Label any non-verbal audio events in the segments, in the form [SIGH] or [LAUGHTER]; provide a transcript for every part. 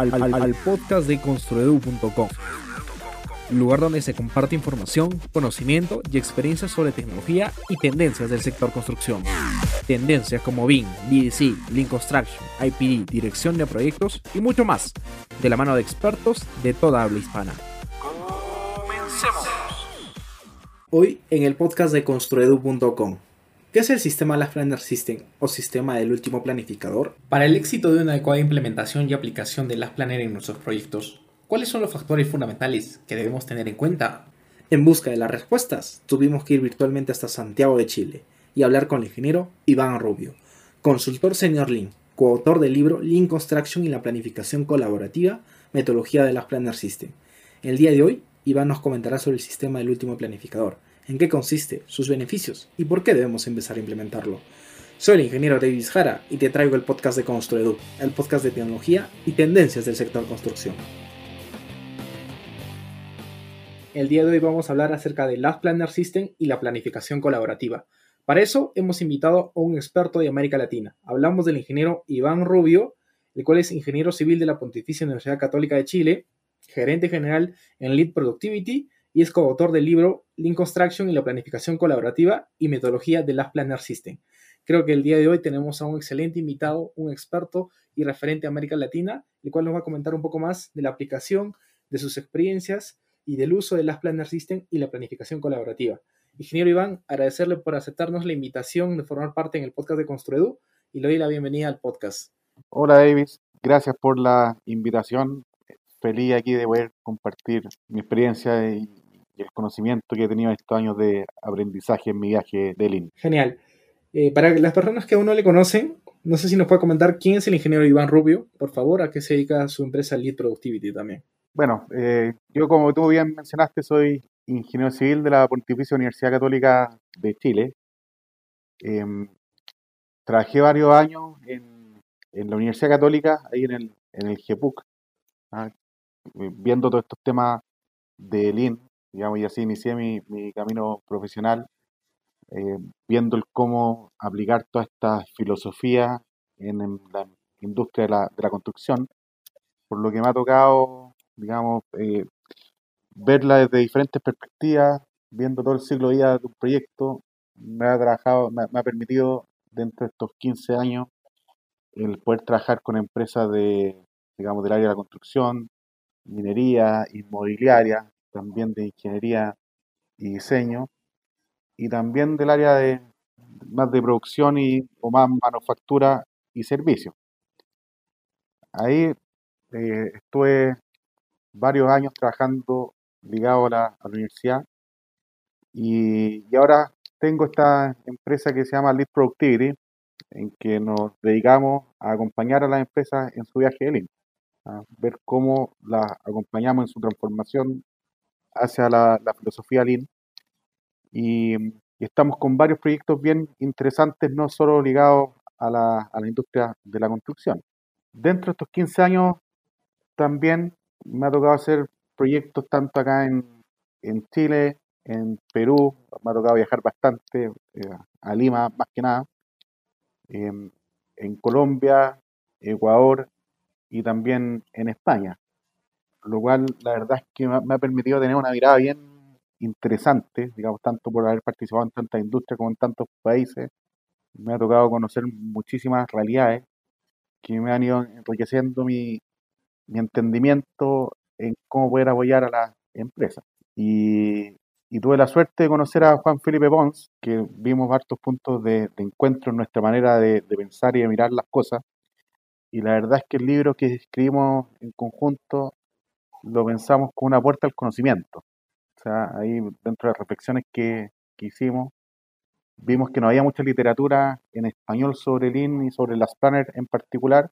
al, al- al podcast de construedu.com, lugar donde se comparte información, conocimiento y experiencias sobre tecnología y tendencias del sector construcción. Tendencias como BIM, BDC, Lean Construction, IPD, dirección de proyectos y mucho más, de la mano de expertos de toda habla hispana. Hoy en el podcast de construedu.com. ¿Qué es el sistema Last Planner System o sistema del último planificador? Para el éxito de una adecuada implementación y aplicación de Last Planner en nuestros proyectos, ¿cuáles son los factores fundamentales que debemos tener en cuenta? En busca de las respuestas, tuvimos que ir virtualmente hasta Santiago de Chile y hablar con el ingeniero Iván Rubio, consultor senior Lean, coautor del libro Lean Construction y la planificación colaborativa, metodología de Last Planner System. El día de hoy, Iván nos comentará sobre el sistema del último planificador, en qué consiste, sus beneficios y por qué debemos empezar a implementarlo. Soy el ingeniero Davis Jara y te traigo el podcast de Construedu, el podcast de tecnología y tendencias del sector construcción. El día de hoy vamos a hablar acerca del Last Planner System y la planificación colaborativa. Para eso hemos invitado a un experto de América Latina. Hablamos del ingeniero Iván Rubio, el cual es ingeniero civil de la Pontificia Universidad Católica de Chile, gerente general en Lead Productivity y es coautor del libro Lean Construction y la planificación colaborativa y metodología de Last Planner System. Creo que el día de hoy tenemos a un excelente invitado, un experto y referente a América Latina, el cual nos va a comentar un poco más de la aplicación, de sus experiencias y del uso de Last Planner System y la planificación colaborativa. Ingeniero Iván, agradecerle por aceptarnos la invitación de formar parte en el podcast de Construedu y le doy la bienvenida al podcast. Hola Davis, gracias por la invitación. Feliz aquí de poder compartir mi experiencia y el conocimiento que he tenido estos años de aprendizaje en mi viaje de Lean. Genial. Eh, para las personas que aún no le conocen, no sé si nos puede comentar quién es el ingeniero Iván Rubio, por favor, a qué se dedica su empresa Lead Productivity también. Bueno, eh, yo como tú bien mencionaste soy ingeniero civil de la Pontificia Universidad Católica de Chile. Em, trabajé varios años en, en la Universidad Católica, ahí en el, en el GEPUC, ¿ah? viendo todos estos temas de Lean, digamos, y así inicié mi, mi camino profesional, eh, viendo el cómo aplicar toda esta filosofía en, la industria de la, de la construcción, por lo que me ha tocado, digamos, eh, verla desde diferentes perspectivas, viendo todo el ciclo de vida de un proyecto, me ha trabajado, me ha permitido dentro de estos 15 años el poder trabajar con empresas de, digamos, del área de la construcción, minería, inmobiliaria, también de ingeniería y diseño, y también del área de más de producción y o más manufactura y servicios. Ahí eh, estuve varios años trabajando ligado a la, a la universidad y, y ahora tengo esta empresa que se llama Lead Productivity, en que nos dedicamos a acompañar a las empresas en su viaje de Lean, a ver cómo las acompañamos en su transformación hacia la, filosofía Lean. Y, estamos con varios proyectos bien interesantes, no solo ligados a la, industria de la construcción. Dentro de estos 15 años también me ha tocado hacer proyectos tanto acá en, en Chile, en Perú, me ha tocado viajar bastante, eh, a Lima más que nada, em, en Colombia, Ecuador y también en España. Lo cual la verdad es que me ha, permitido tener una mirada bien interesante, digamos, tanto por haber participado en tantas industrias como en tantos países. Me ha tocado conocer muchísimas realidades que me han ido enriqueciendo mi, mi entendimiento en cómo poder apoyar a las empresas. Y, y tuve la suerte de conocer a Juan Felipe Pons, que vimos hartos puntos de, de encuentro en nuestra manera de, de pensar y de mirar las cosas. Y la verdad es que el libro que escribimos en conjunto lo pensamos como una puerta al conocimiento. O sea, ahí dentro de las reflexiones que, que hicimos, vimos que no había mucha literatura en español sobre Lean y sobre las planners en particular,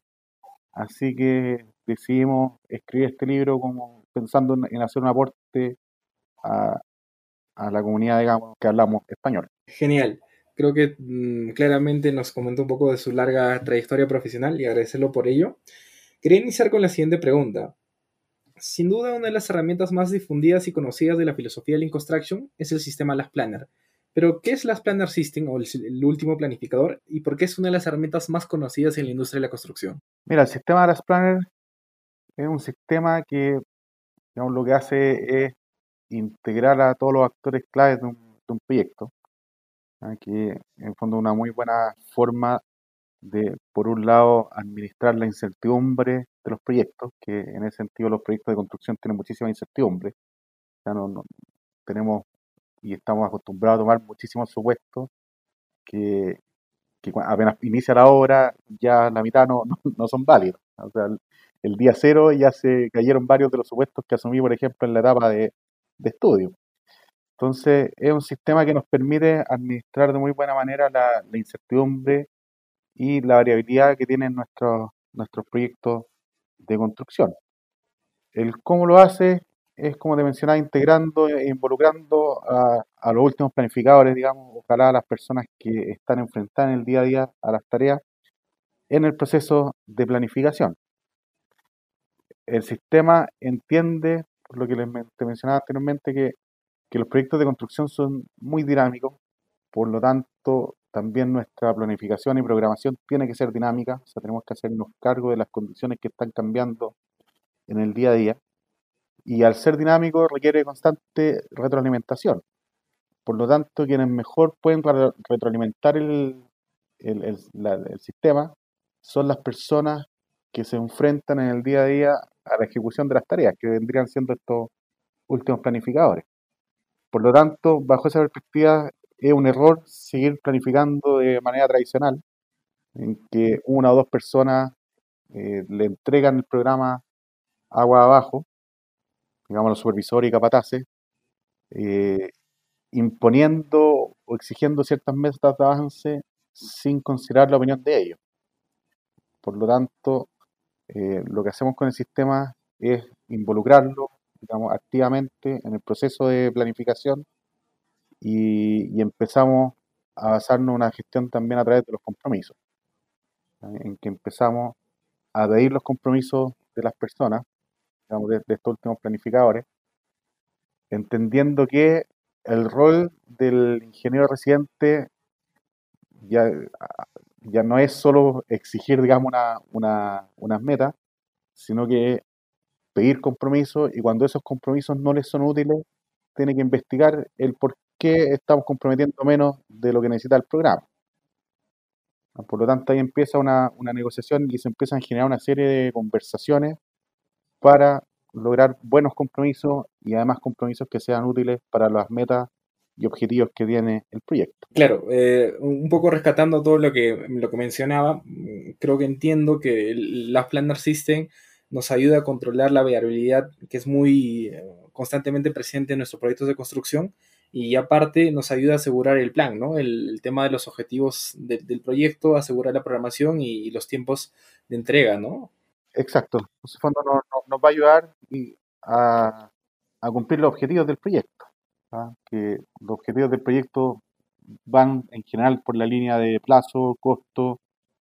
así que decidimos escribir este libro como pensando en, en hacer un aporte a, a la comunidad, digamos, que hablamos español. Genial. Creo que mm, claramente nos comentó un poco de su larga trayectoria profesional y agradecerlo por ello. Quería iniciar con la siguiente pregunta. Sin duda, una de las herramientas más difundidas y conocidas de la filosofía Lean Construction es el sistema Last Planner. Pero, ¿qué es Last Planner System o el, último planificador y por qué es una de las herramientas más conocidas en la industria de la construcción? Mira, el sistema de las Planner es un sistema que lo que hace es integrar a todos los actores claves de un, proyecto, que en fondo una muy buena forma de, por un lado, administrar la incertidumbre de los proyectos, que en ese sentido los proyectos de construcción tienen muchísima incertidumbre. Ya no, tenemos y estamos acostumbrados a tomar muchísimos supuestos que, apenas inicia la obra ya la mitad no, [LAUGHS] no, son válidos. O sea, el, día cero ya se cayeron varios de los supuestos que asumí, por ejemplo, en la etapa de, estudio. Entonces, es un sistema que nos permite administrar de muy buena manera la, la incertidumbre y la variabilidad que tienen nuestros, nuestros proyectos de construcción. El cómo lo hace es, como te mencionaba, integrando e involucrando a, a, los últimos planificadores, digamos, ojalá a las personas que están enfrentadas en el día a día a las tareas en el proceso de planificación. El sistema entiende, por lo que les te mencionaba anteriormente, que, que los proyectos de construcción son muy dinámicos, por lo tanto, también nuestra planificación y programación tiene que ser dinámica, o sea, tenemos que hacernos cargo de las condiciones que están cambiando en el día a día. Y al ser dinámico requiere constante retroalimentación. Por lo tanto, quienes mejor pueden retroalimentar el, el, sistema son las personas que se enfrentan en el día a día a la ejecución de las tareas, que vendrían siendo estos últimos planificadores. Por lo tanto, bajo esa perspectiva, es un error seguir planificando de manera tradicional, en que una o dos personas eh, le entregan el programa agua abajo, digamos los supervisores y capataces, eh, imponiendo o exigiendo ciertas metas de avance sin considerar la opinión de ellos. Por lo tanto, eh, lo que hacemos con el sistema es involucrarlo digamos, activamente en el proceso de planificación y, empezamos a basarnos en una gestión también a través de los compromisos, en que empezamos a pedir los compromisos de las personas, digamos, de, estos últimos planificadores, entendiendo que el rol del ingeniero residente ya, ya no es solo exigir, digamos, una, una, unas metas, sino que pedir compromisos y cuando esos compromisos no les son útiles, tiene que investigar el por que estamos comprometiendo menos de lo que necesita el programa. Por lo tanto, ahí empieza una, negociación y se empiezan a generar una serie de conversaciones para lograr buenos compromisos y además compromisos que sean útiles para las metas y objetivos que tiene el proyecto. Claro, eh, un poco rescatando todo lo que, lo que mencionaba, creo que entiendo que la Planner System nos ayuda a controlar la variabilidad que es muy eh, constantemente presente en nuestros proyectos de construcción y aparte nos ayuda a asegurar el plan, ¿no? El, tema de los objetivos del proyecto, asegurar la programación y, los tiempos de entrega, ¿no? Exacto. Ese fondo nos, va a ayudar a, cumplir los objetivos del proyecto. ¿ah? Que los objetivos del proyecto van en general por la línea de plazo, costo,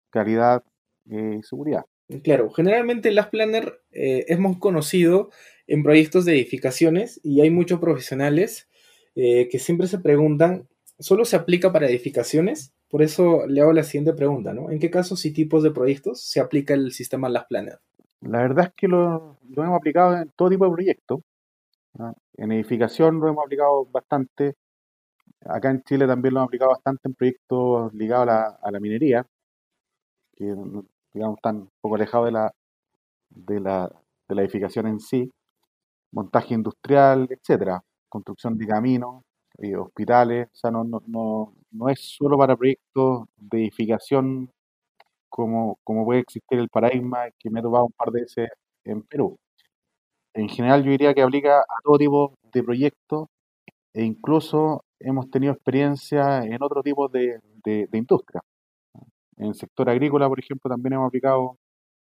calidad eh, y seguridad. Claro, generalmente Last Planner eh, es muy conocido en proyectos de edificaciones y hay muchos profesionales eh, que siempre se preguntan, ¿solo se aplica para edificaciones? Por eso le hago la siguiente pregunta, ¿no? ¿En qué casos y tipos de proyectos se aplica el sistema Last Planner? La verdad es que lo, hemos aplicado en todo tipo de proyectos. En edificación lo hemos aplicado bastante. Acá en Chile también lo hemos aplicado bastante en proyectos ligados a la, minería, que digamos están un poco alejados de la, de la, de la edificación en sí, montaje industrial, etcétera construcción de caminos, eh, hospitales, o sea, no, no, no, no, es solo para proyectos de edificación como, como puede existir el paradigma que me he topado un par de veces en Perú. En general yo diría que aplica a todo tipo de proyectos e incluso hemos tenido experiencia en otro tipo de, de, industria. En el sector agrícola, por ejemplo, también hemos aplicado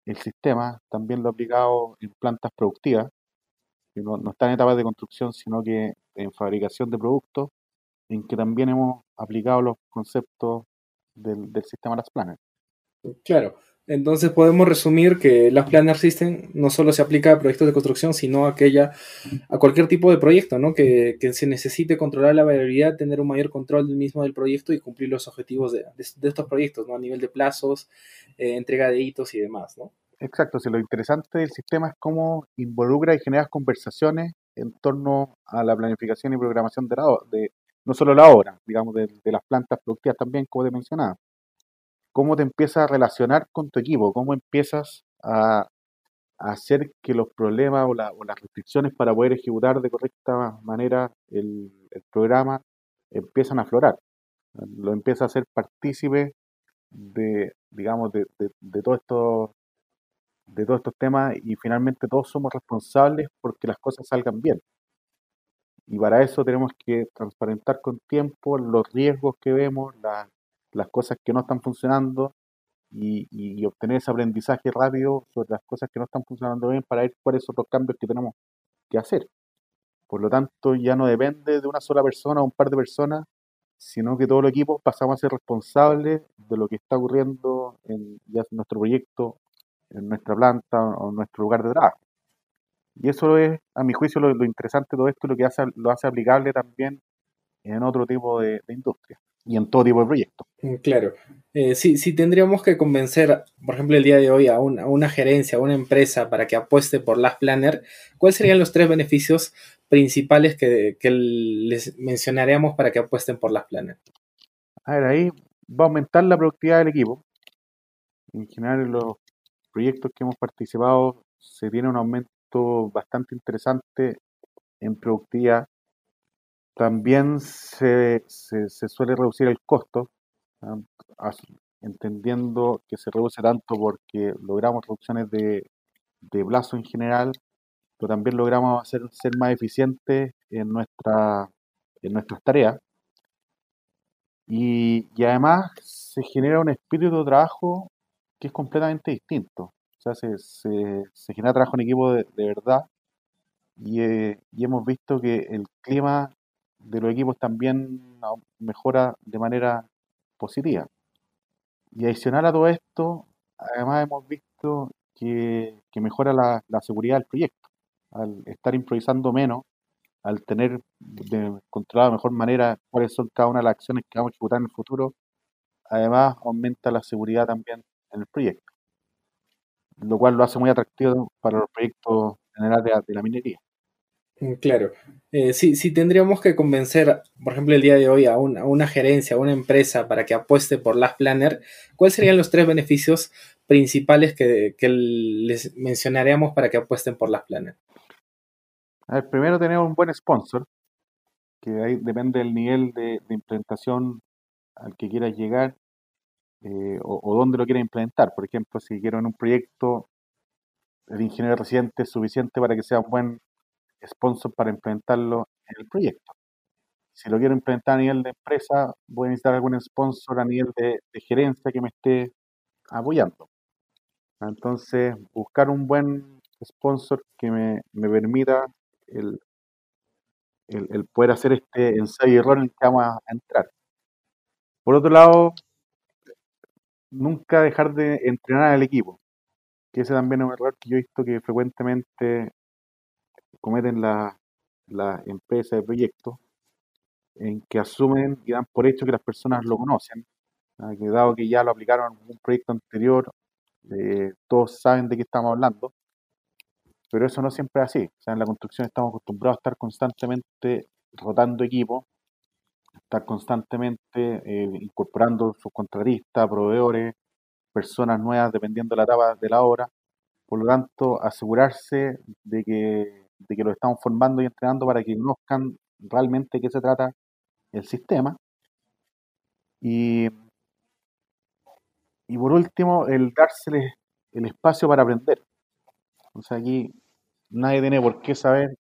el sistema, también lo he aplicado en plantas productivas, no, no está en etapas de construcción, sino que en fabricación de productos, en que también hemos aplicado los conceptos del, del sistema Las Planner. Claro, entonces podemos resumir que Las Planner System no solo se aplica a proyectos de construcción, sino a, aquella, a cualquier tipo de proyecto, ¿no? Que, que, se necesite controlar la variabilidad, tener un mayor control del mismo del proyecto y cumplir los objetivos de, de, estos proyectos, ¿no? A nivel de plazos, eh, entrega de hitos y demás, ¿no? Exacto, si lo interesante del sistema es cómo involucra y genera conversaciones en torno a la planificación y programación de, la, de no solo la obra, digamos, de, las plantas productivas también, como te mencionaba. Cómo te empiezas a relacionar con tu equipo, cómo empiezas a, hacer que los problemas o, las restricciones para poder ejecutar de correcta manera el, programa empiezan a aflorar. Lo empieza a hacer partícipe de, digamos, de, de todo esto de todos estos temas y finalmente todos somos responsables porque las cosas salgan bien. Y para eso tenemos que transparentar con tiempo los riesgos que vemos, las cosas que no están funcionando y, obtener ese aprendizaje rápido sobre las cosas que no están funcionando bien para ver cuáles son los cambios que tenemos que hacer. Por lo tanto, ya no depende de una sola persona o un par de personas, sino que todo el equipo pasamos a ser responsables de lo que está ocurriendo en ya nuestro proyecto en nuestra planta o en nuestro lugar de trabajo. Y eso es, a mi juicio, lo, interesante de todo esto, lo que hace, lo hace aplicable también en otro tipo de, industria y en todo tipo de proyectos. Mm, claro. Eh, si, tendríamos que convencer, por ejemplo, el día de hoy a, una gerencia, a una empresa para que apueste por las Planner, ¿cuáles serían los tres beneficios principales que, que les mencionaríamos para que apuesten por las Planner? A ver, ahí va a aumentar la productividad del equipo. En general, los proyectos que hemos participado se tiene un aumento bastante interesante en productividad. También se, suele reducir el costo, entendiendo que se reduce tanto porque logramos reducciones de, plazo en general, pero también logramos hacer, ser más eficientes en, nuestra, en nuestras tareas. Y, además se genera un espíritu de trabajo que es completamente distinto. O sea, se, genera trabajo en equipo de, verdad eh, y, hemos visto que el clima de los equipos también mejora de manera positiva. Y adicional a todo esto, además hemos visto que, mejora la, seguridad del proyecto. Al estar improvisando menos, al tener de, controlado de mejor manera cuáles son cada una de las acciones que vamos a ejecutar en el futuro, además aumenta la seguridad también en el proyecto, lo cual lo hace muy atractivo para los proyectos generales de, la minería. Mm, claro. Eh, si, tendríamos que convencer, por ejemplo, el día de hoy a, una gerencia, a una empresa para que apueste por las Planner, ¿cuáles serían los tres beneficios principales que, les mencionaríamos para que apuesten por las Planner? A ver, primero tener un buen sponsor, que ahí depende del nivel de, de implementación al que quieras llegar eh, o, dónde lo quiere implementar. Por ejemplo, si quiero en un proyecto, el ingeniero residente es suficiente para que sea un buen sponsor para implementarlo en el proyecto. Si lo quiero implementar a nivel de empresa, voy a necesitar algún sponsor a nivel de, gerencia que me esté apoyando. Entonces, buscar un buen sponsor que me, permita el, el, poder hacer este ensayo y error en el que vamos a entrar. Por otro lado, nunca dejar de entrenar al equipo, que ese también es un error que yo he visto que frecuentemente cometen las la empresas de proyectos, en que asumen y dan por hecho que las personas lo conocen, que dado que ya lo aplicaron en un proyecto anterior, eh, todos saben de qué estamos hablando, pero eso no siempre es así. O sea, en la construcción estamos acostumbrados a estar constantemente rotando equipos estar constantemente eh, incorporando subcontratistas, proveedores, personas nuevas dependiendo de la etapa de la obra. Por lo tanto, asegurarse de que, de que lo estamos formando y entrenando para que conozcan realmente qué se trata el sistema. Y, y por último, el dárseles el espacio para aprender. O sea, aquí nadie tiene por qué saber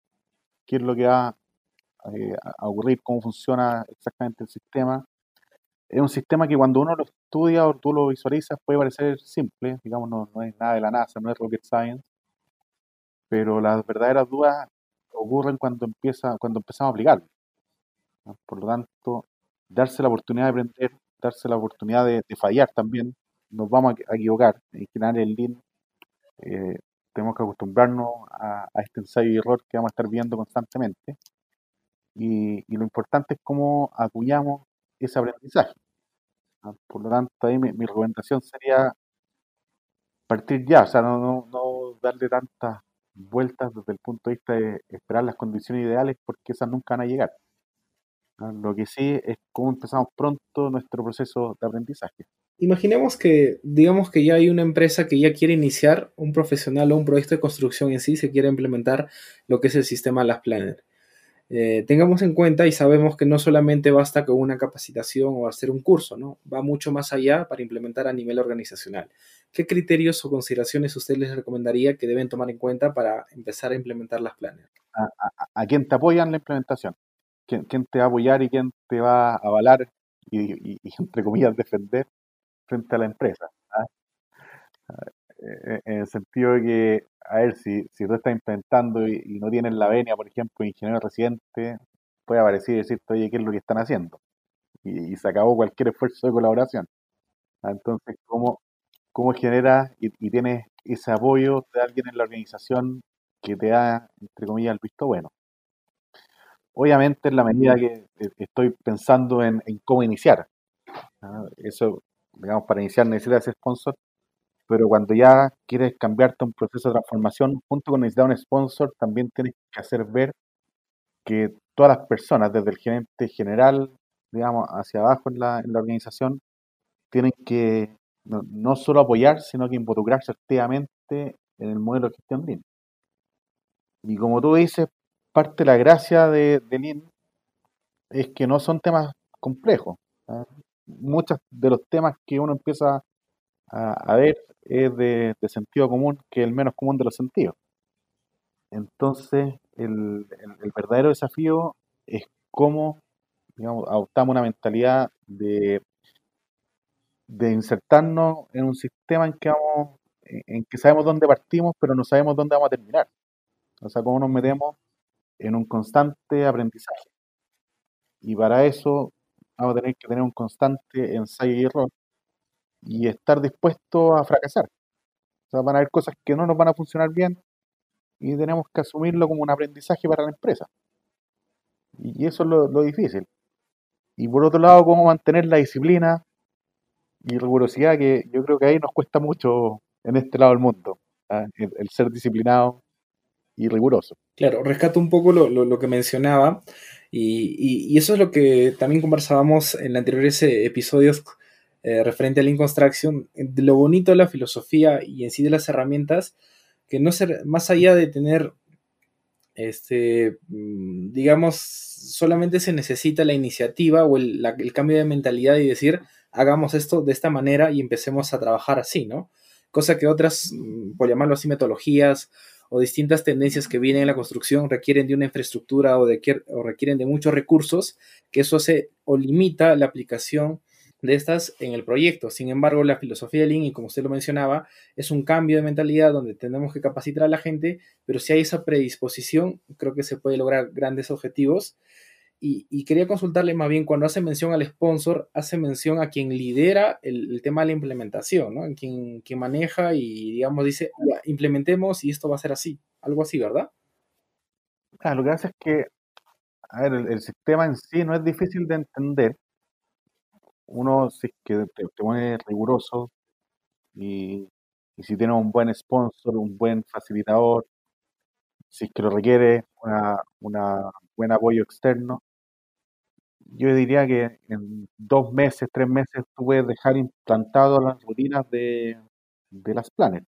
qué es lo que va eh, a ocurrir, cómo funciona exactamente el sistema. Es un sistema que cuando uno lo estudia o tú lo visualizas puede parecer simple, digamos, no, no es nada de la NASA, no es rocket science, pero las verdaderas dudas ocurren cuando, empieza, cuando empezamos a aplicarlo. Por lo tanto, darse la oportunidad de aprender, darse la oportunidad de, fallar también, nos vamos a, equivocar. En general, el Lean, eh, tenemos que acostumbrarnos a, a, este ensayo y error que vamos a estar viendo constantemente y, lo importante es cómo acuñamos ese aprendizaje. Por lo tanto, ahí mi, recomendación sería partir ya, o sea, no, no, no darle tantas vueltas desde el punto de vista de esperar las condiciones ideales porque esas nunca van a llegar. Lo que sí es cómo empezamos pronto nuestro proceso de aprendizaje. Imaginemos que, digamos que ya hay una empresa que ya quiere iniciar un profesional o un proyecto de construcción en sí, se quiere implementar lo que es el sistema Las Planner. Eh, tengamos en cuenta y sabemos que no solamente basta con una capacitación o hacer un curso, ¿no? Va mucho más allá para implementar a nivel organizacional. ¿Qué criterios o consideraciones usted les recomendaría que deben tomar en cuenta para empezar a implementar las planes? ¿A, quién te apoya en la implementación? ¿Quién, te va a apoyar y quién te va a avalar y, [LAUGHS] entre comillas, defender frente a la empresa? ¿ah? Eh, en el sentido de que a ver, si, si tú estás implementando y, no tienes la venia, por ejemplo, ingeniero residente, puede aparecer y decirte, oye, ¿qué es lo que están haciendo? Y, se acabó cualquier esfuerzo de colaboración. Ah, entonces, ¿cómo, cómo generas y, tienes ese apoyo de alguien en la organización que te da, entre comillas, el visto bueno? Obviamente, en la medida que eh, estoy pensando en, cómo iniciar, eso, digamos, para iniciar necesitas ese sponsor, pero cuando ya quieres cambiarte un proceso de transformación, junto con necesitar un sponsor, también tienes que hacer ver que todas las personas, desde el gerente general, digamos, hacia abajo en la, en la organización, tienen que no, solo apoyar, sino que involucrarse activamente en el modelo de gestión Lean. Y como tú dices, parte de la gracia de, Lean es que no son temas complejos. ¿ah? Muchos de los temas que uno empieza a, ver es de, sentido común que el menos común de los sentidos. Entonces, el, verdadero desafío es cómo adoptamos una mentalidad de, de insertarnos en un sistema en que, vamos, en que sabemos dónde partimos, pero no sabemos dónde vamos a terminar. O sea, cómo nos metemos en un constante aprendizaje. Y para eso vamos a tener que tener un constante ensayo y error y estar dispuesto a fracasar. O sea, van a haber cosas que no nos van a funcionar bien y tenemos que asumirlo como un aprendizaje para la empresa. Y eso es lo, difícil. Y por otro lado, cómo mantener la disciplina y rigurosidad, que yo creo que ahí nos cuesta mucho en este lado del mundo, ¿ah? el, ser disciplinado y riguroso. Claro, rescato un poco lo, que mencionaba y, y, eso es lo que también conversábamos en anteriores episodios eh, referente al Lean Construction, de lo bonito de la filosofía y en sí de las herramientas, que no ser, más allá de tener, este, mm, digamos, solamente se necesita la iniciativa o el, el cambio de mentalidad y decir, hagamos esto de esta manera y empecemos a trabajar así, ¿no? Cosa que otras, mm, por llamarlo así, metodologías o distintas tendencias que vienen en la construcción requieren de una infraestructura o, de, o requieren de muchos recursos, que eso hace o limita la aplicación de estas en el proyecto. Sin embargo, la filosofía de Lean, y como usted lo mencionaba, es un cambio de mentalidad donde tenemos que capacitar a la gente, pero si hay esa predisposición, creo que se puede lograr grandes objetivos. Y, quería consultarle más bien, cuando hace mención al sponsor, hace mención a quien lidera el, tema de la implementación, ¿no? En quien, quien, maneja y, digamos, dice, implementemos y esto va a ser así. Algo así, ¿verdad? lo que hace es que, a ver, el sistema en sí no es difícil de entender, uno, si es que te, pone riguroso y, si tiene un buen sponsor, un buen facilitador, si es que lo requiere una, una buen apoyo externo, yo diría que en dos meses, tres meses, tú puedes dejar implantado las rutinas de, de las planes.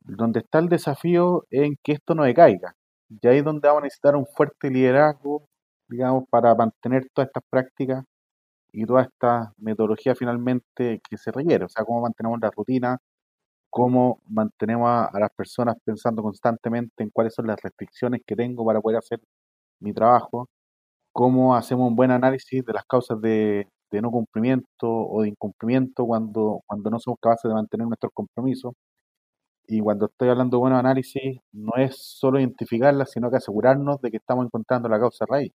Donde está el desafío en que esto no decaiga. Y ahí es donde vamos a necesitar un fuerte liderazgo, digamos, para mantener todas estas prácticas y toda esta metodología finalmente que se requiere, o sea, cómo mantenemos la rutina, cómo mantenemos a, las personas pensando constantemente en cuáles son las restricciones que tengo para poder hacer mi trabajo, cómo hacemos un buen análisis de las causas de, no cumplimiento o de incumplimiento cuando, cuando no somos capaces de mantener nuestros compromisos. Y cuando estoy hablando de buen análisis, no es solo identificarlas, sino que asegurarnos de que estamos encontrando la causa raíz.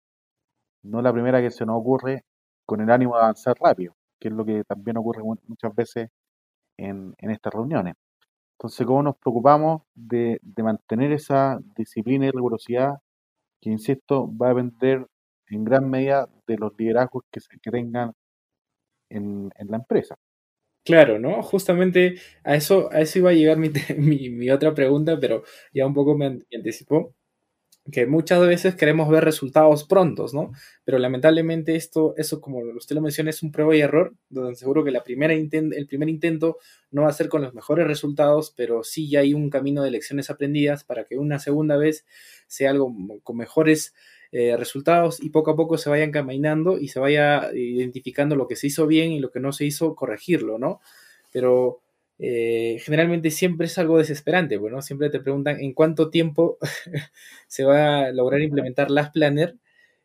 No la primera que se nos ocurre con el ánimo de avanzar rápido, que es lo que también ocurre muchas veces en, estas reuniones. Entonces, ¿cómo nos preocupamos de, mantener esa disciplina y rigurosidad que, insisto, va a depender en gran medida de los liderazgos que se tengan en, la empresa? Claro, ¿no? Justamente a eso, a eso iba a llegar mi, [LAUGHS] mi, otra pregunta, pero ya un poco me, anticipó que muchas veces queremos ver resultados prontos, ¿no? Pero lamentablemente esto, eso como usted lo menciona, es un prueba y error, donde seguro que la primera el primer intento no va a ser con los mejores resultados, pero sí ya hay un camino de lecciones aprendidas para que una segunda vez sea algo con mejores eh, resultados y poco a poco se vayan caminando y se vaya identificando lo que se hizo bien y lo que no se hizo, corregirlo, ¿no? Pero eh, generalmente siempre es algo desesperante, bueno, siempre te preguntan en cuánto tiempo [LAUGHS] se va a lograr implementar las Planner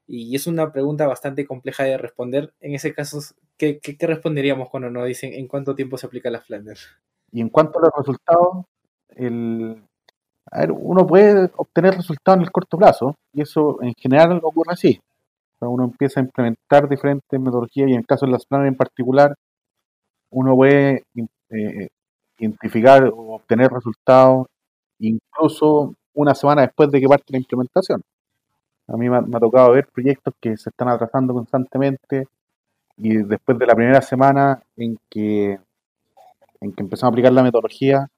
y es una pregunta bastante compleja de responder. En ese caso, ¿qué, responderíamos cuando nos dicen en cuánto tiempo se aplica las Planner? Y en cuanto a los resultados, el, a ver, uno puede obtener resultados en el corto plazo y eso en general ocurre así. uno empieza a implementar diferentes metodologías y en el caso de las planas en particular, uno puede eh, identificar o obtener resultados incluso una semana después de que parte la implementación. A mí me ha, tocado ver proyectos que se están atrasando constantemente y después de la primera semana en que, en que empezamos a aplicar la metodología,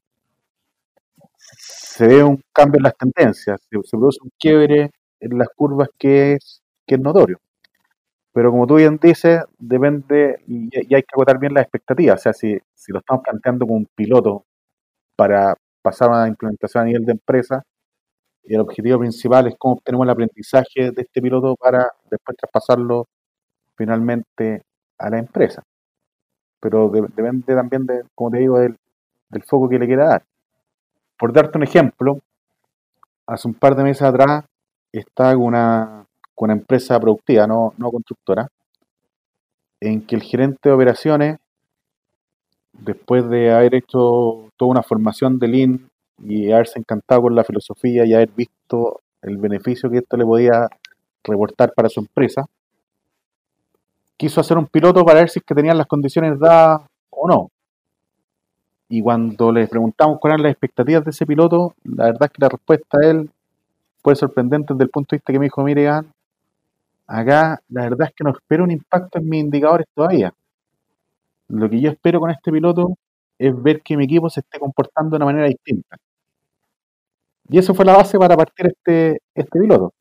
se ve un cambio en las tendencias, se, produce un quiebre en las curvas que es, que es notorio. Pero como tú bien dices, depende y, hay que agotar bien las expectativas. O sea, si, si lo estamos planteando como un piloto para pasar a una implementación a nivel de empresa, y el objetivo principal es cómo obtenemos el aprendizaje de este piloto para después traspasarlo finalmente a la empresa. Pero depende también, de, como te digo, del, del foco que le quiera dar. Por darte un ejemplo, hace un par de meses atrás estaba una, con una empresa productiva, no, no constructora, en que el gerente de operaciones, después de haber hecho toda una formación de Lean y haberse encantado con la filosofía y haber visto el beneficio que esto le podía reportar para su empresa, quiso hacer un piloto para ver si es que tenían las condiciones dadas o no. Y cuando le preguntamos cuáles eran las expectativas de ese piloto, la verdad es que la respuesta de él fue sorprendente desde el punto de vista que me dijo, mire, acá la verdad es que no espero un impacto en mis indicadores todavía. Lo que yo espero con este piloto es ver que mi equipo se esté comportando de una manera distinta. Y eso fue la base para partir este, este piloto. O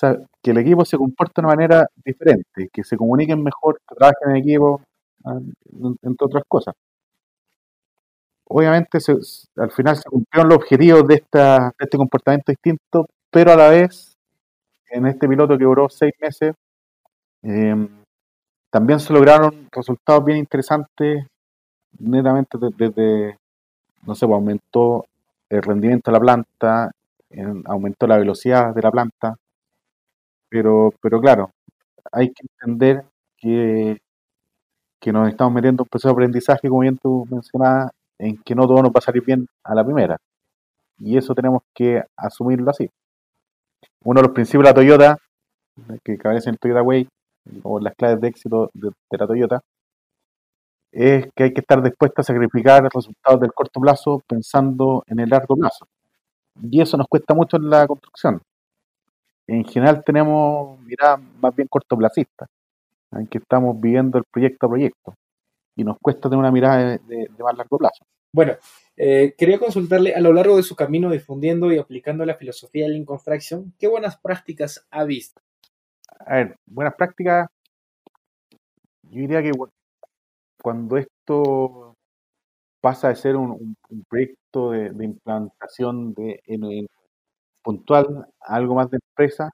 sea, que el equipo se comporte de una manera diferente, que se comuniquen mejor, que trabajen en equipo, ah, entre otras cosas obviamente al final se cumplieron los objetivos de, esta, este comportamiento distinto, pero a la vez, en este piloto que duró seis meses, em, también se lograron resultados bien interesantes, netamente desde, no sé, pues, aumentó el rendimiento de la planta, aumentó la velocidad de la planta, pero, pero claro, hay que entender que, que nos estamos metiendo en un proceso de aprendizaje, como bien tú mencionabas, en que no todo nos va a salir bien a la primera. Y eso tenemos que asumirlo así. Uno de los principios de la Toyota, que aparece en el Toyota Way, o las claves de éxito de, la Toyota, es que hay que estar dispuesto a sacrificar resultados del corto plazo pensando en el largo plazo. Y eso nos cuesta mucho en la construcción. En general tenemos mirada más bien cortoplacista, en que estamos viviendo el proyecto a proyecto y nos cuesta tener una mirada de, más largo plazo. Bueno, eh, quería consultarle a lo largo de su camino difundiendo y aplicando la filosofía de Lean Construction, ¿qué buenas prácticas ha visto? A ver, buenas prácticas, yo diría que cuando esto pasa de ser un, proyecto de, implantación de, puntual a algo más de empresa,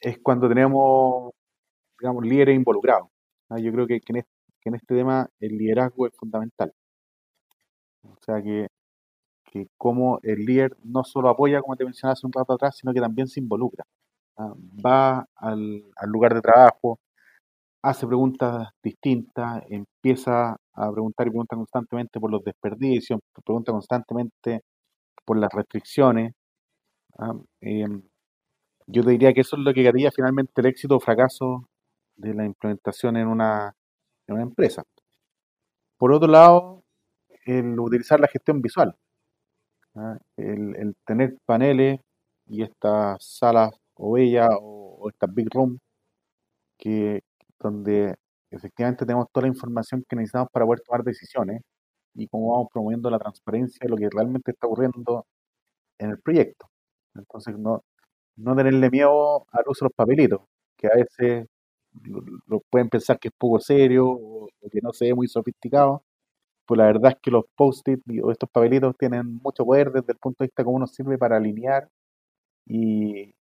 es cuando tenemos, digamos, líderes involucrados. Yo creo en, que en este tema el liderazgo es fundamental. O sea que, que como el líder no solo apoya, como te mencionaba hace un rato atrás, sino que también se involucra. ¿ah? Va al, lugar de trabajo, hace preguntas distintas, empieza a preguntar y pregunta constantemente por los desperdicios, pregunta constantemente por las restricciones. ¿ah? Em, yo te diría que eso es lo que haría finalmente el éxito o fracaso de la implementación en una una empresa. Por otro lado, el utilizar la gestión visual, ¿ah? el, tener paneles y estas salas o bellas o, estas big room que donde efectivamente tenemos toda la información que necesitamos para poder tomar decisiones y cómo vamos promoviendo la transparencia de lo que realmente está ocurriendo en el proyecto. Entonces, no, no tenerle miedo al uso de los papelitos, que a veces lo, pueden pensar que es poco serio o, que no se ve muy sofisticado, pues la verdad es que los post-it o estos papelitos tienen mucho poder desde el punto de vista cómo nos sirve para alinear y,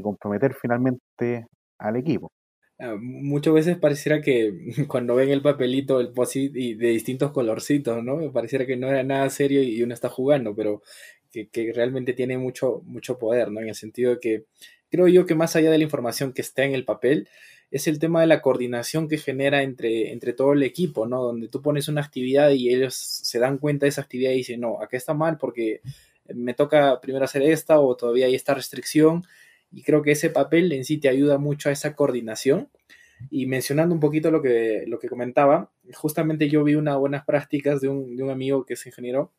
comprometer finalmente al equipo. Ah, muchas veces pareciera que [LAUGHS] cuando ven el papelito, el post-it y de distintos colorcitos, ¿no? Pareciera que no era nada serio y uno está jugando, pero que, que, realmente tiene mucho, mucho poder, ¿no? En el sentido de que creo yo que más allá de la información que está en el papel, es el tema de la coordinación que genera entre, entre todo el equipo, ¿no? Donde tú pones una actividad y ellos se dan cuenta de esa actividad y dicen, no, acá está mal porque me toca primero hacer esta o todavía hay esta restricción. Y creo que ese papel en sí te ayuda mucho a esa coordinación. Y mencionando un poquito lo que, lo que comentaba, justamente yo vi unas buenas prácticas de un, de un amigo que es ingeniero,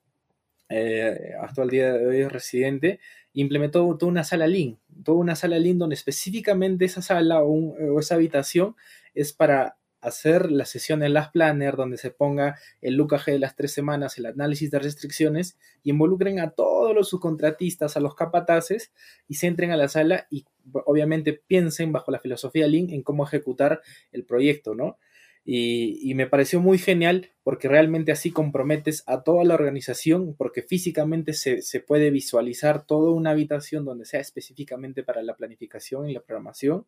eh, hasta el día de hoy es residente, implementó toda una sala Lean, toda una sala Lean donde específicamente esa sala o, esa habitación es para hacer la sesión en las planner donde se ponga el lucaje de las tres semanas, el análisis de restricciones y involucren a todos los subcontratistas, a los capataces y se entren a la sala y obviamente piensen bajo la filosofía Lean en cómo ejecutar el proyecto, ¿no? Y, me pareció muy genial porque realmente así comprometes a toda la organización porque físicamente se, se puede visualizar toda una habitación donde sea específicamente para la planificación y la programación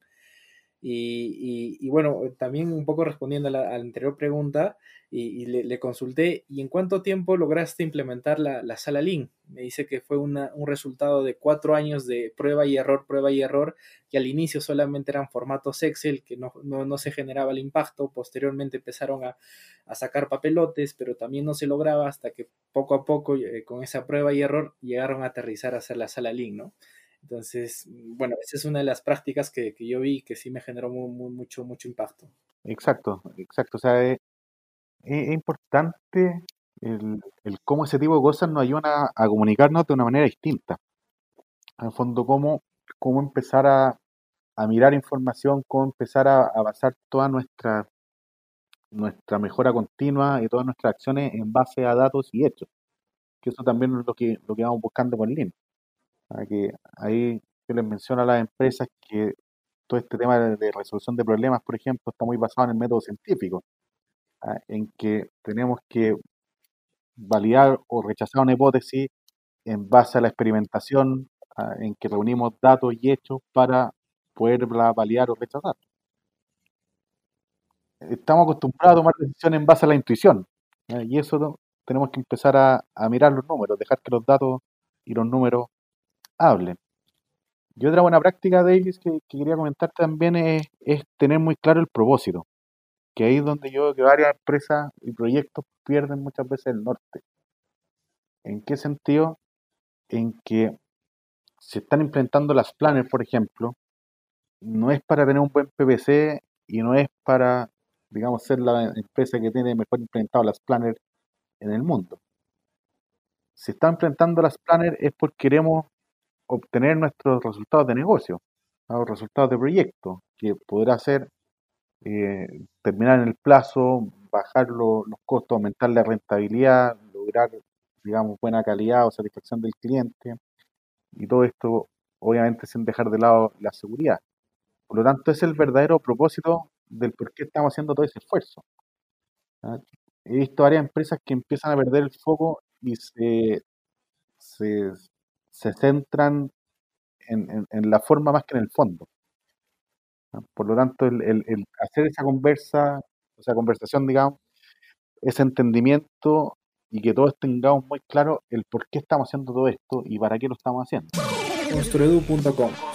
y, bueno, también un poco respondiendo a la, anterior pregunta, y, le, consulté, ¿y en cuánto tiempo lograste implementar la, sala Lean? Me dice que fue un resultado de cuatro años de prueba y error, prueba y error, que al inicio solamente eran formatos Excel, que no, se generaba el impacto, posteriormente empezaron a, sacar papelotes, pero también no se lograba hasta que poco a poco, eh, con esa prueba y error, llegaron a aterrizar a hacer la sala Lean, ¿no? Entonces, bueno, esa es una de las prácticas que, yo vi que sí me generó mucho, mucho impacto. Exacto, exacto. O sea, es, importante el, cómo ese tipo de cosas nos ayudan a, comunicarnos de una manera distinta. En el fondo, cómo, cómo empezar a, mirar información, cómo empezar a, a basar toda nuestra, nuestra mejora continua y todas nuestras acciones en base a datos y hechos. Que eso también es lo que, lo que vamos buscando con Lean que ahí yo les menciono a las empresas que todo este tema de, resolución de problemas, por ejemplo, está muy basado en el método científico, en que tenemos que validar o rechazar una hipótesis en base a la experimentación, en que reunimos datos y hechos para poderla validar o rechazar. Estamos acostumbrados a tomar decisiones en base a la intuición, y eso tenemos que empezar a mirar los números, dejar que los datos y los números hable. Y otra buena práctica, Davis, que, quería comentar también es, tener muy claro el propósito. Que ahí es donde yo veo que varias empresas y proyectos pierden muchas veces el norte. ¿En qué sentido? En que se están implementando las planners, por ejemplo, no es para tener un buen PPC y no es para, digamos, ser la empresa que tiene mejor implementado las planners en el mundo. Si están implementando las planners es porque queremos obtener nuestros resultados de negocio, los resultados de proyecto, que podrá ser eh, terminar en el plazo, bajar los costos, aumentar la rentabilidad, lograr, digamos, buena calidad o satisfacción del cliente, y todo esto, obviamente, sin dejar de lado la seguridad. Por lo tanto, es el verdadero propósito del por qué estamos haciendo todo ese esfuerzo. He visto varias empresas que empiezan a perder el foco y se, se, se centran en, la forma más que en el fondo. Por lo tanto, el, hacer esa conversa, esa conversación, digamos, ese entendimiento y que todos tengamos muy claro el por qué estamos haciendo todo esto y para qué lo estamos haciendo. Construedu.com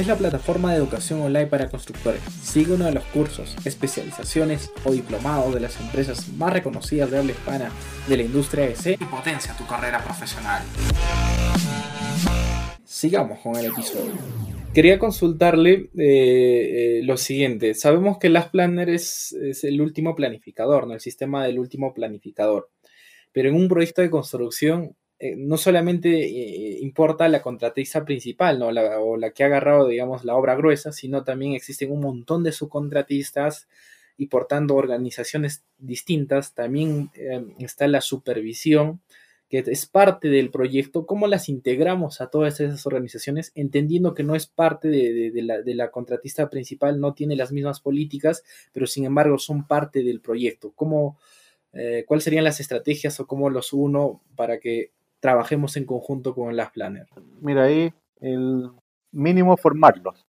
es la plataforma de educación online para constructores. Sigue uno de los cursos, especializaciones o diplomados de las empresas más reconocidas de habla hispana de la industria EC y potencia tu carrera profesional. Sigamos con el episodio. Quería consultarle eh, eh, lo siguiente. Sabemos que Last Planner es, es, el último planificador, ¿no? el sistema del último planificador. Pero en un proyecto de construcción eh, no solamente eh, importa la contratista principal, ¿no? o la que ha agarrado, digamos, la obra gruesa, sino también existen un montón de subcontratistas y por tanto organizaciones distintas, también em, está la supervisión, que es parte del proyecto, cómo las integramos a todas esas organizaciones, entendiendo que no es parte de, la, contratista principal, no tiene las mismas políticas, pero sin embargo son parte del proyecto. ¿Cómo, eh, ¿Cuáles serían las estrategias o cómo los uno para que trabajemos en conjunto con las Planner? Mira, ahí el mínimo formarlos.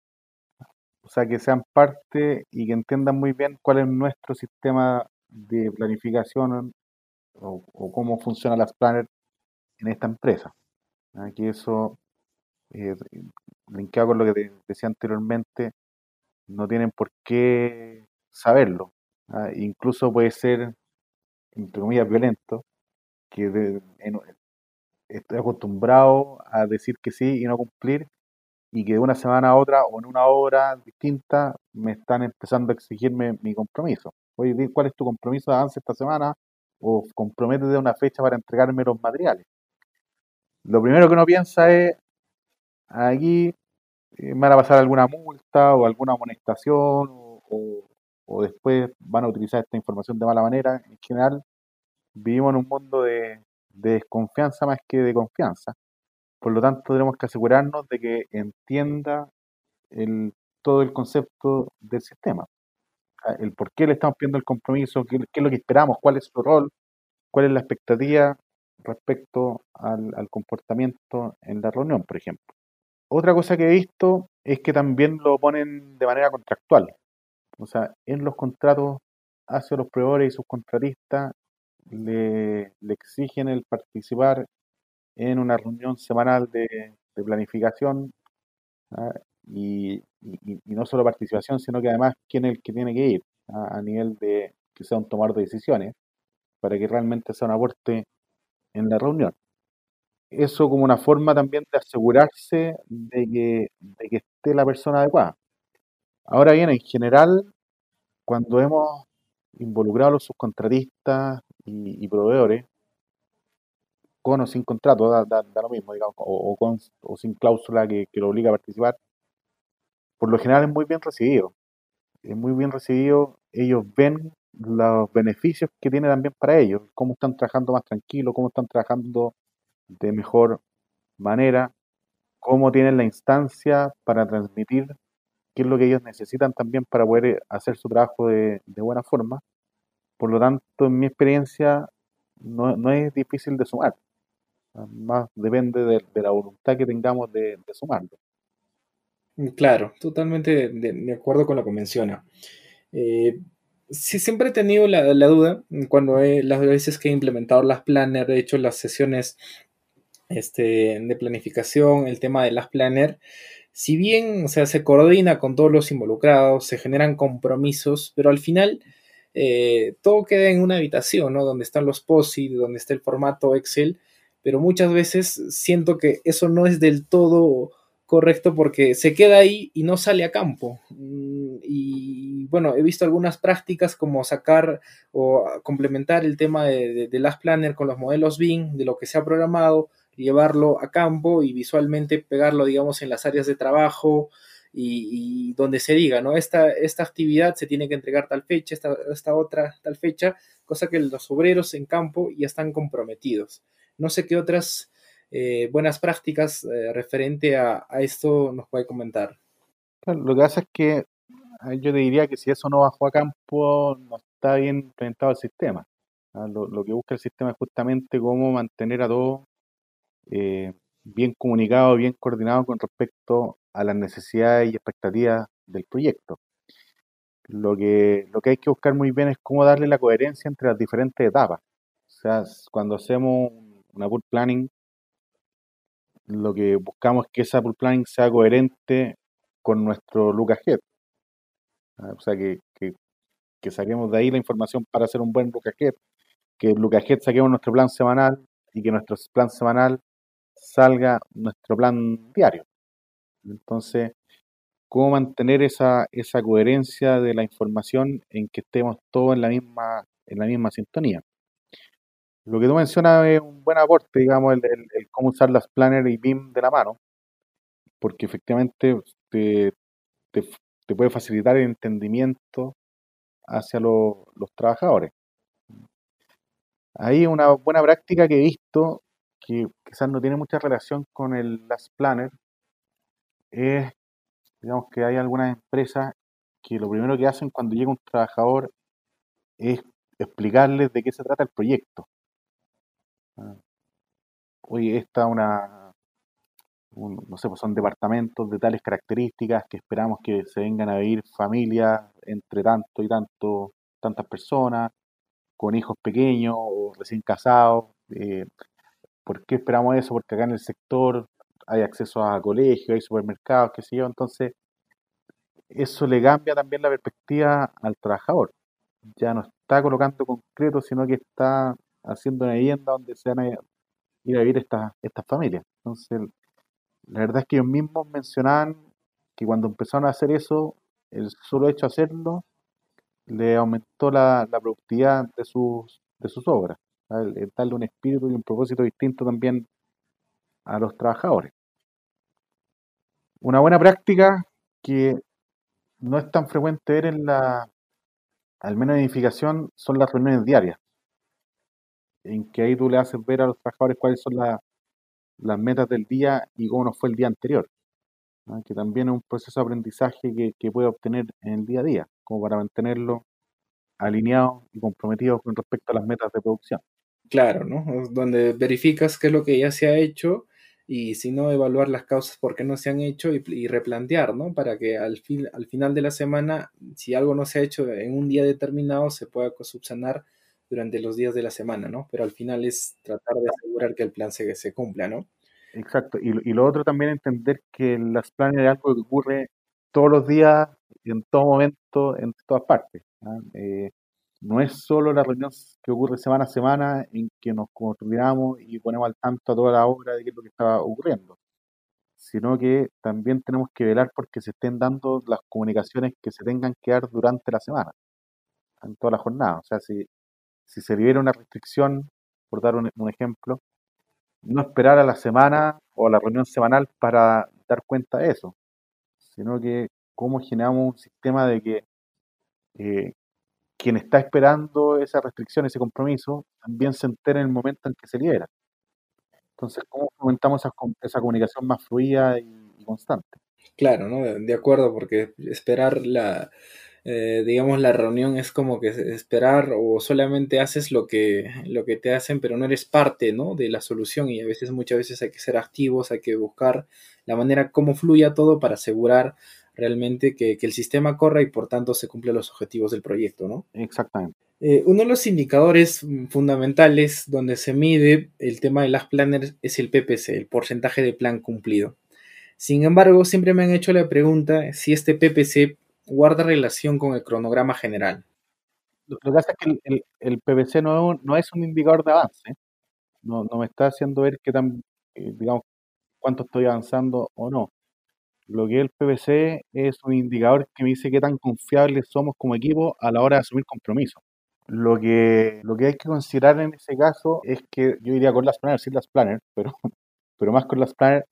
O sea, que sean parte y que entiendan muy bien cuál es nuestro sistema de planificación o, cómo funcionan las planners en esta empresa. Aquí eso, eh, linkado con lo que decía anteriormente, no tienen por qué saberlo. Incluso puede ser, entre comillas, violento, que estoy acostumbrado a decir que sí y no cumplir, y que de una semana a otra o en una hora distinta me están empezando a exigirme mi compromiso. Oye, ¿cuál es tu compromiso de avance esta semana? O comprométete una fecha para entregarme los materiales. Lo primero que uno piensa es, aquí eh, me van a pasar alguna multa o alguna amonestación o, después van a utilizar esta información de mala manera. En general, vivimos en un mundo de desconfianza más que de confianza. Por lo tanto, tenemos que asegurarnos de que entienda el, todo el concepto del sistema. Ah, el por qué le estamos pidiendo el compromiso, qué, es lo que esperamos, cuál es su rol, cuál es la expectativa respecto al, al, comportamiento en la reunión, por ejemplo. Otra cosa que he visto es que también lo ponen de manera contractual. O sea, en los contratos hacia los proveedores y sus contratistas le, le exigen el participar en una reunión semanal de, planificación ¿ah? y, no solo participación, sino que además quién es el que tiene que ir ¿ah? a nivel de que sea un tomar de decisiones para que realmente sea un aporte en la reunión. Eso como una forma también de asegurarse de que, de que esté la persona adecuada. Ahora bien, en general, cuando hemos involucrado a los subcontratistas y proveedores, con o sin contrato, da, lo mismo, digamos, o, con, o sin cláusula que, lo obliga a participar, por lo general es muy bien recibido. Es muy bien recibido, ellos ven los beneficios que tiene también para ellos, cómo están trabajando más tranquilo, cómo están trabajando de mejor manera, cómo tienen la instancia para transmitir qué es lo que ellos necesitan también para poder hacer su trabajo de, buena forma. Por lo tanto, en mi experiencia, no, no es difícil de sumar más depende de, la voluntad que tengamos de, sumarlo. Claro, totalmente de, acuerdo con lo que menciona. Eh, sí, siempre he tenido la, duda cuando las veces que he implementado las planner, he hecho las sesiones este, de planificación, el tema de las planner, si bien se coordina con todos los involucrados, se generan compromisos, pero al final eh, todo queda en una habitación, ¿no? Donde están los POSI, donde está el formato Excel, pero muchas veces siento que eso no es del todo correcto porque se queda ahí y no sale a campo. Mm, y bueno, he visto algunas prácticas como sacar o complementar el tema de, las planner con los modelos BIM, de lo que se ha programado, llevarlo a campo y visualmente pegarlo, digamos, en las áreas de trabajo y, donde se diga, ¿no? Esta, esta actividad se tiene que entregar tal fecha, esta, esta otra tal fecha, cosa que los obreros en campo ya están comprometidos. No sé qué otras eh, buenas prácticas eh, referente a, esto nos puede comentar. lo que pasa es que ah, yo te diría que si eso no bajó a campo, no está bien implementado el sistema. Ah, lo, que busca el sistema es justamente cómo mantener a todos eh, bien comunicados, bien coordinados con respecto a las necesidades y expectativas del proyecto. Lo que, lo que hay que buscar muy bien es cómo darle la coherencia entre las diferentes etapas. O sea, cuando hacemos una pool planning, lo que buscamos es que esa pool planning sea coherente con nuestro Lucas Head. Ah, o sea, que, saquemos de ahí la información para hacer un buen Lucas Head, que Lucas Head saquemos nuestro plan semanal y que nuestro plan semanal salga nuestro plan diario. Entonces, ¿cómo mantener esa, esa coherencia de la información en que estemos todos en la misma, en la misma sintonía? Lo que tú mencionas es un buen aporte, digamos, el, cómo usar las planner y BIM de la mano, porque efectivamente te, puede facilitar el entendimiento hacia los trabajadores. Ahí una buena práctica que he visto, que quizás no tiene mucha relación con el Last Planner, es, digamos que hay algunas empresas que lo primero que hacen cuando llega un trabajador es explicarles de qué se trata el proyecto. Ah, oye, esta una, no sé, pues son departamentos de tales características que esperamos que se vengan a vivir familias entre tanto y tanto, tantas personas, con hijos pequeños o recién casados. Eh, ¿Por qué esperamos eso? Porque acá en el sector hay acceso a colegios, hay supermercados, qué sé yo. Entonces, eso le cambia también la perspectiva al trabajador. Ya no está colocando concreto, sino que está haciendo una vivienda donde se van a ir a vivir estas, familias. Entonces, la verdad es que ellos mismos mencionaban que cuando empezaron a hacer eso, el solo hecho de hacerlo le aumentó la, productividad de sus, de sus obras, el, darle un espíritu y un propósito distinto también a los trabajadores. Una buena práctica que no es tan frecuente ver en la, al menos en edificación, son las reuniones diarias, en que ahí tú le haces ver a los trabajadores cuáles son las metas del día y cómo nos fue el día anterior, que también es un proceso de aprendizaje que, que puede obtener en el día a día como para mantenerlo alineado y comprometido con respecto a las metas de producción. Claro, ¿no? Donde verificas qué es lo que ya se ha hecho y si no, evaluar las causas por qué no se han hecho y, replantear, ¿no? Para que al, fin, al final de la semana, si algo no se ha hecho en un día determinado, se pueda subsanar durante los días de la semana, ¿no? Pero al final es tratar de asegurar que el plan se, se cumpla, ¿no? Exacto. Y, y lo otro también entender que las planes es algo que ocurre todos los días en todo momento, en todas partes. Eh, no es solo la reunión que ocurre semana a semana en que nos coordinamos y ponemos al tanto a toda la obra de qué es lo que está ocurriendo, sino que también tenemos que velar porque se estén dando las comunicaciones que se tengan que dar durante la semana, en toda la jornada. O sea, si, si se viera una restricción, por dar un, un ejemplo, no esperar a la semana o a la reunión semanal para dar cuenta de eso, sino que cómo generamos un sistema de que eh, quien está esperando esa restricción, ese compromiso, también se entere en el momento en que se libera. Entonces, ¿cómo fomentamos esa, comunicación más fluida y, constante? Claro, ¿no? De acuerdo, porque esperar la, eh, digamos, la reunión es como que esperar o solamente haces lo que, lo que te hacen, pero no eres parte, ¿no? De la solución y a veces, muchas veces hay que ser activos, hay que buscar la manera como fluya todo para asegurar realmente que, el sistema corra y por tanto se cumplan los objetivos del proyecto, ¿no? Exactamente. Eh, uno de los indicadores fundamentales donde se mide el tema de las planners es el PPC, el porcentaje de plan cumplido. Sin embargo, siempre me han hecho la pregunta si este PPC guarda relación con el cronograma general. Lo que pasa es que el, PPC no, no, es un indicador de avance. No, no me está haciendo ver qué tan, eh, digamos, cuánto estoy avanzando o no. Lo que es el PPC es un indicador que me dice qué tan confiables somos como equipo a la hora de asumir compromisos. Lo que, lo que hay que considerar en ese caso es que yo iría con las planners, sin las planners, pero, [LAUGHS] pero más con las planners,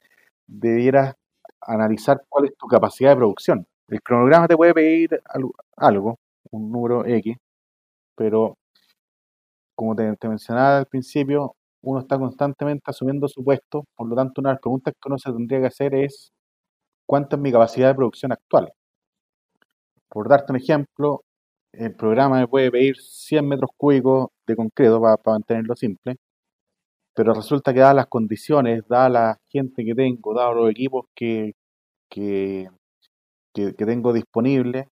debieras analizar cuál es tu capacidad de producción. El cronograma te puede pedir algo, un número X, pero como te, te, mencionaba al principio, uno está constantemente asumiendo su puesto, por lo tanto una de las preguntas que uno se tendría que hacer es cuánta es mi capacidad de producción actual. Por darte un ejemplo, el programa me puede pedir 100 metros cúbicos de concreto para, mantenerlo simple, pero resulta que dadas las condiciones, dada la gente que tengo, dados los equipos que, que, tengo disponibles,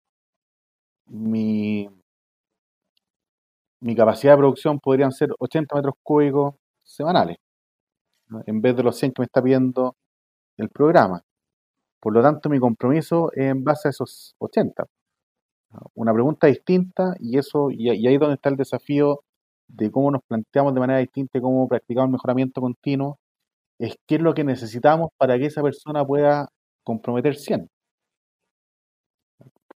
mi, mi capacidad de producción podrían ser 80 metros cúbicos semanales, en vez de los 100 que me está pidiendo el programa. Por lo tanto, mi compromiso es en base a esos 80. Una pregunta distinta y eso y, ahí es donde está el desafío de cómo nos planteamos de manera distinta y cómo practicamos el mejoramiento continuo, es qué es lo que necesitamos para que esa persona pueda comprometer 100.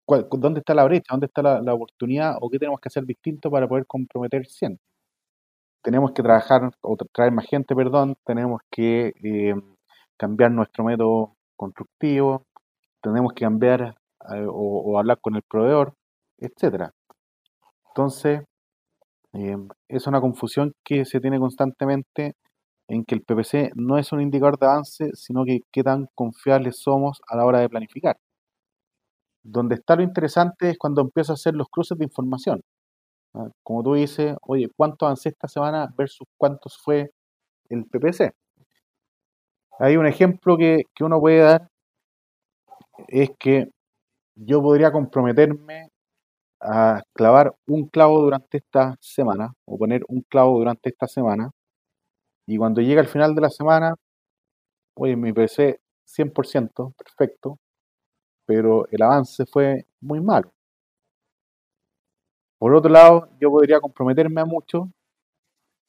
¿Dónde está la brecha? ¿Dónde está la, oportunidad? ¿O qué tenemos que hacer distinto para poder comprometer 100? Tenemos que trabajar o traer más gente, perdón, tenemos que eh, cambiar nuestro método constructivo, tenemos que cambiar eh, o, hablar con el proveedor, etcétera. Entonces, eh, es una confusión que se tiene constantemente en que el PPC no es un indicador de avance, sino que qué tan confiables somos a la hora de planificar. Donde está lo interesante es cuando empieza a hacer los cruces de información. Como tú dices, oye, ¿cuánto avancé esta semana versus cuántos fue el PPC? Hay un ejemplo que, que uno puede dar, es que yo podría comprometerme a clavar un clavo durante esta semana o poner un clavo durante esta semana y cuando llega al final de la semana, oye, mi PC 100%, perfecto, pero el avance fue muy malo. Por otro lado, yo podría comprometerme a mucho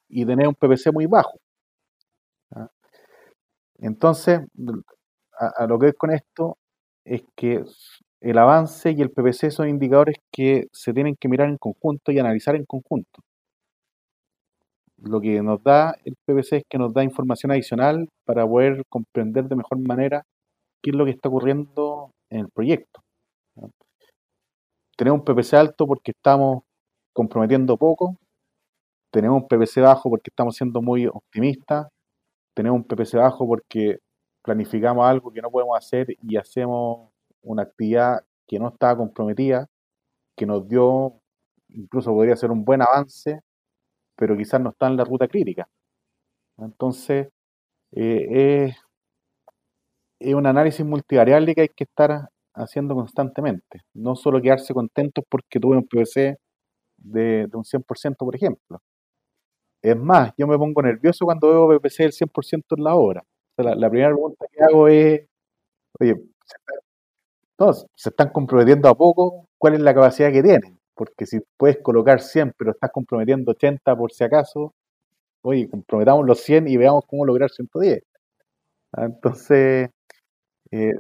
y tener un PPC muy bajo. Entonces, a, lo que es con esto es que el avance y el PPC son indicadores que se tienen que mirar en conjunto y analizar en conjunto. Lo que nos da el PPC es que nos da información adicional para poder comprender de mejor manera qué es lo que está ocurriendo en el proyecto. Tenemos un PPC alto porque estamos comprometiendo poco, tenemos un PPC bajo porque estamos siendo muy optimistas, tenemos un PPC bajo porque planificamos algo que no podemos hacer y hacemos una actividad que no estaba comprometida, que nos dio, incluso podría ser un buen avance, pero quizás no está en la ruta crítica. Entonces, eh, es, es un análisis multivariable que hay que estar haciendo constantemente. No solo quedarse contentos porque tuve un PVC de, un 100%, por ejemplo. Es más, yo me pongo nervioso cuando veo PPC del 100% en la obra. la, primera pregunta que hago es, oye, se, se están comprometiendo a poco, ¿cuál es la capacidad que tienen? Porque si puedes colocar 100, pero estás comprometiendo 80 por si acaso, oye, comprometamos los 100 y veamos cómo lograr 110. Ah, entonces, eh,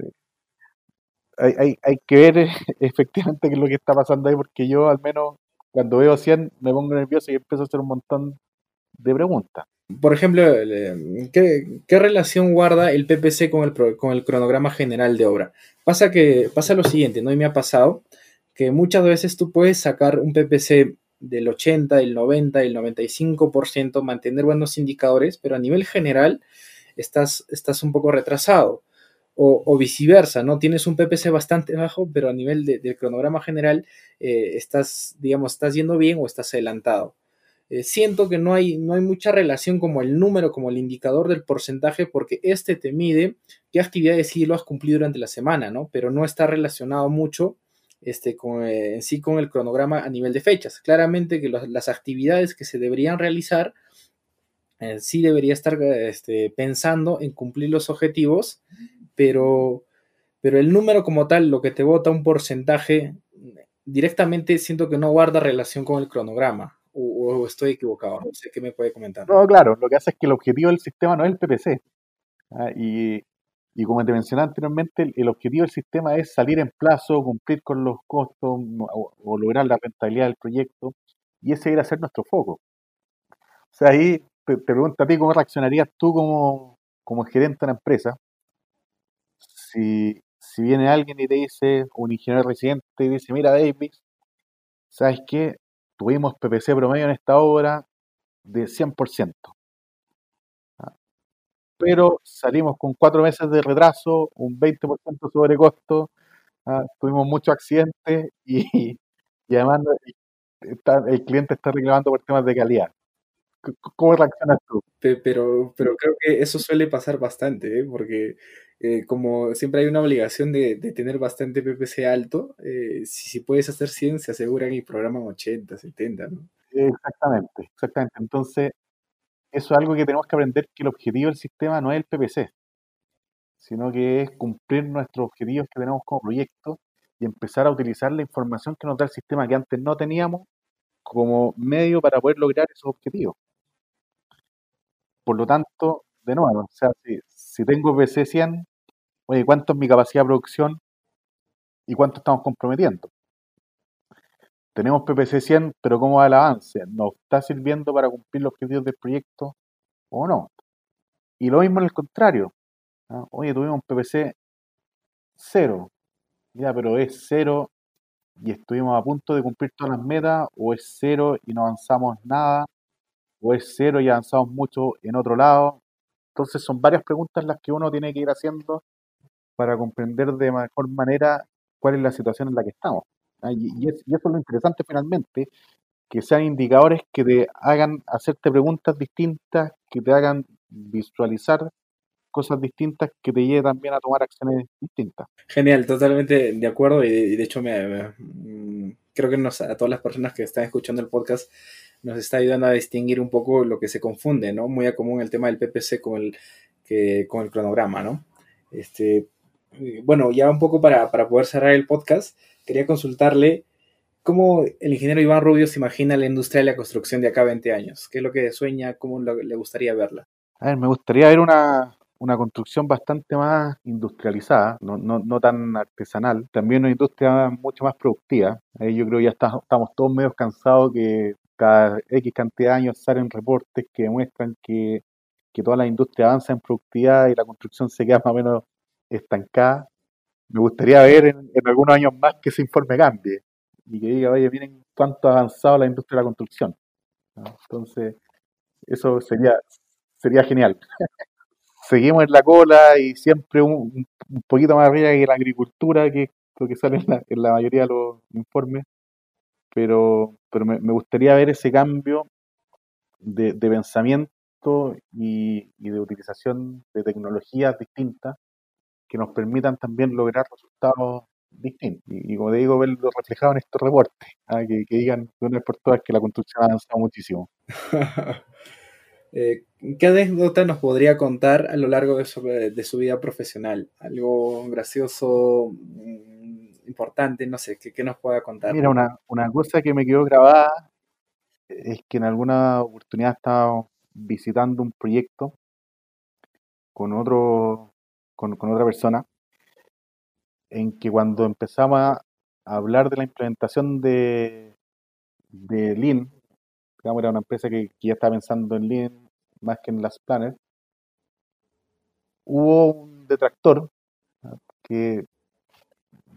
hay, hay, que ver [LAUGHS] efectivamente qué es lo que está pasando ahí, porque yo al menos cuando veo 100 me pongo nervioso y empiezo a hacer un montón de preguntas. Por ejemplo, ¿qué, ¿qué, relación guarda el PPC con el, cronograma general de obra? Pasa que pasa lo siguiente, ¿no? Y me ha pasado que muchas veces tú puedes sacar un PPC del 80, el 90, el 95%, mantener buenos indicadores, pero a nivel general estás, estás un poco retrasado. O, viceversa, ¿no? Tienes un PPC bastante bajo, pero a nivel del cronograma general eh, estás, digamos, estás yendo bien o estás adelantado. Eh, siento que no hay, no hay mucha relación como el número, como el indicador del porcentaje, porque este te mide qué actividades sí lo has cumplido durante la semana, ¿no? Pero no está relacionado mucho este, con, eh, en sí con el cronograma a nivel de fechas. Claramente que las actividades que se deberían realizar eh, sí debería estar este, pensando en cumplir los objetivos, pero, pero el número como tal, lo que te vota un porcentaje, directamente siento que no guarda relación con el cronograma. O, estoy equivocado, no sé qué me puede comentar. No, claro, lo que hace es que el objetivo del sistema no es el PPC. ¿ah? y y como te mencioné anteriormente, el, objetivo del sistema es salir en plazo, cumplir con los costos o, lograr la rentabilidad del proyecto, y ese a ser nuestro foco. O sea, ahí te, pregunto a ti cómo reaccionarías tú como, como gerente de una empresa si, si viene alguien y te dice, un ingeniero residente y dice, mira David, ¿sabes qué? Tuvimos PPC promedio en esta obra de 100% pero salimos con cuatro meses de retraso, un 20% sobre costo, ah, tuvimos muchos accidentes y, [LAUGHS] además el cliente está reclamando por temas de calidad. ¿Cómo reaccionas tú? Pero, pero creo que eso suele pasar bastante, ¿eh? porque eh, como siempre hay una obligación de, tener bastante PPC alto, eh, si, si, puedes hacer 100, se aseguran y programan 80, 70, ¿no? Exactamente, exactamente. Entonces, eso es algo que tenemos que aprender, que el objetivo del sistema no es el PPC, sino que es cumplir nuestros objetivos que tenemos como proyecto y empezar a utilizar la información que nos da el sistema que antes no teníamos como medio para poder lograr esos objetivos. Por lo tanto, de nuevo, o sea, si, tengo PC 100, oye, ¿cuánto es mi capacidad de producción y cuánto estamos comprometiendo? tenemos PPC 100, pero ¿cómo va el avance? ¿Nos está sirviendo para cumplir los objetivos del proyecto o no? Y lo mismo en el contrario. Oye, tuvimos un PPC 0, ya, pero es 0 y estuvimos a punto de cumplir todas las metas, o es cero y no avanzamos nada, o es cero y avanzamos mucho en otro lado. Entonces son varias preguntas las que uno tiene que ir haciendo para comprender de mejor manera cuál es la situación en la que estamos. ¿ah? Y, eso es lo interesante finalmente, que sean indicadores que te hagan hacerte preguntas distintas, que te hagan visualizar cosas distintas que te lleve también a tomar acciones distintas. Genial, totalmente de acuerdo y de, hecho me, mm, creo que a todas las personas que están escuchando el podcast nos está ayudando a distinguir un poco lo que se confunde, ¿no? Muy a común el tema del PPC con el, que, con el cronograma, ¿no? Este, bueno, ya un poco para, para poder cerrar el podcast, quería consultarle cómo el ingeniero Iván Rubio se imagina la industria de la construcción de acá a 20 años. ¿Qué es lo que sueña? ¿Cómo le gustaría verla? A ver, me gustaría ver una, una construcción bastante más industrializada, no, no, no, tan artesanal, también una industria mucho más productiva. Ahí yo creo que ya estamos todos medio cansados que cada X cantidad de años salen reportes que demuestran que, que toda la industria avanza en productividad y la construcción se queda [LAUGHS] más o menos estancada. Me gustaría ver en, algunos años más que ese informe cambie y que diga, oye, miren cuánto ha avanzado la industria de la construcción. Entonces, eso sería, sería genial. [LAUGHS] seguimos en la cola y siempre un, poquito más arriba que la agricultura, que es lo que sale en la, mayoría de los informes, pero, pero me, gustaría ver ese cambio de, pensamiento y, de utilización de tecnologías distintas que nos permitan también lograr resultados distintos. Y, como te digo, verlo reflejado en estos reportes, ¿ah? que, que, digan de una vez por todas que la construcción ha avanzado muchísimo. [LAUGHS] Eh, ¿Qué anécdota nos podría contar a lo largo de su, vida profesional? Algo gracioso, mm, importante, no sé, ¿qué, nos pueda contar? Mira, una, cosa que me quedó grabada es que en alguna oportunidad estaba visitando un proyecto con otro con, otra persona en que cuando empezamos a hablar de la implementación de, de Lean, digamos, era una empresa que, que ya estaba pensando en Lean más que en las planners, hubo un detractor que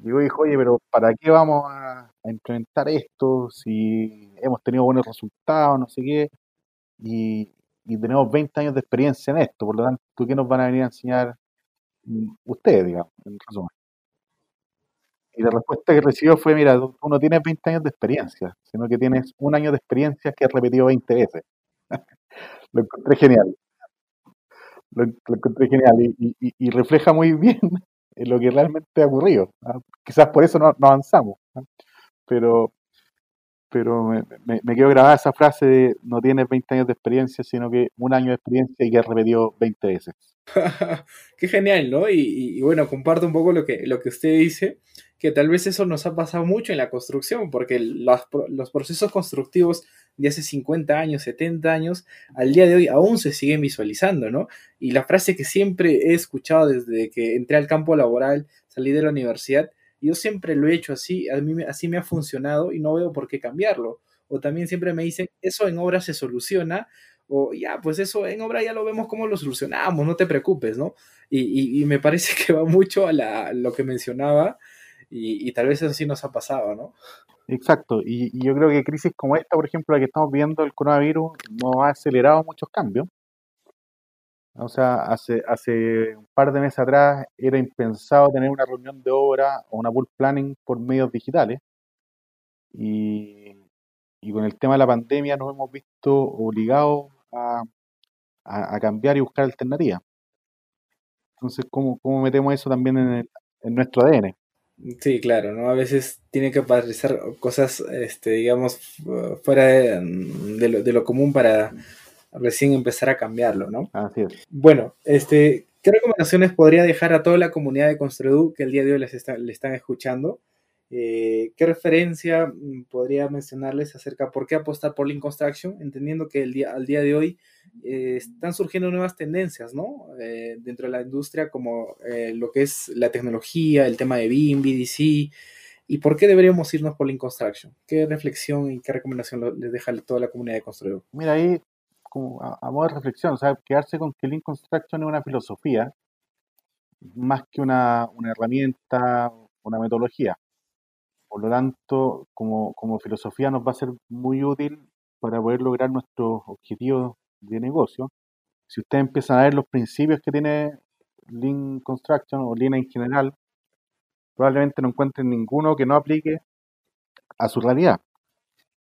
llegó y dijo, oye, pero ¿para qué vamos a, implementar esto si hemos tenido buenos resultados, no sé qué? Y, tenemos 20 años de experiencia en esto, por lo tanto, ¿qué nos van a venir a enseñar mm, ustedes, digamos, en resumen? Y la respuesta que recibió fue, mira, tú no tienes 20 años de experiencia, sino que tienes un año de experiencia que has repetido 20 veces. [LAUGHS] lo encontré genial. Lo, encontré genial y, refleja muy bien lo que realmente ha ocurrido. ¿ah? Quizás por eso no, avanzamos, ¿ah? pero, pero me, me, quedó grabada esa frase de no tienes 20 años de experiencia, sino que un año de experiencia y que has repetido 20 veces. [LAUGHS] Qué genial, ¿no? Y, bueno, comparto un poco lo que, lo que usted dice, que tal vez eso nos ha pasado mucho en la construcción, porque los, los procesos constructivos de hace 50 años, 70 años, al día de hoy aún se siguen visualizando, ¿no? Y la frase que siempre he escuchado desde que entré al campo laboral, salí de la universidad, yo siempre lo he hecho así, a mí así me ha funcionado y no veo por qué cambiarlo. O también siempre me dicen, eso en obra se soluciona, o ya, pues eso en obra ya lo vemos cómo lo solucionamos, no te preocupes, ¿no? Y, me parece que va mucho a, lo que mencionaba y, y, tal vez eso sí nos ha pasado, ¿no? Exacto, y, yo creo que crisis como esta, por ejemplo, la que estamos viendo, el coronavirus, no ha acelerado muchos cambios. O sea, hace, hace un par de meses atrás era impensado tener una reunión de obra o una pool planning por medios digitales. Y, con el tema de la pandemia nos hemos visto obligados a, cambiar y buscar alternativas. Entonces, ¿cómo, cómo metemos eso también en, en nuestro ADN? Sí, claro, ¿no? A veces tiene que aparecer cosas, este, digamos, fuera de, lo, común para recién empezar a cambiarlo, ¿no? Así es. Bueno, este, ¿qué recomendaciones podría dejar a toda la comunidad de Construedu que el día de hoy les le están escuchando? Eh, ¿Qué referencia mm, podría mencionarles acerca por qué apostar por Lean Construction? Entendiendo que el día, al día de hoy eh, están surgiendo nuevas tendencias, ¿no? Eh, dentro de la industria, como lo que es la tecnología, el tema de BIM, BDC. ¿Y por qué deberíamos irnos por Lean Construction? ¿Qué reflexión y qué recomendación les deja toda la comunidad de Construedo? Mira, ahí, a, modo de reflexión, o sea, quedarse con que Lean Construction es una filosofía más que una, una herramienta, una metodología por lo tanto, como, como filosofía nos va a ser muy útil para poder lograr nuestros objetivos de negocio. Si ustedes empiezan a ver los principios que tiene Lean Construction o Lean en general, probablemente no encuentren ninguno que no aplique a su realidad.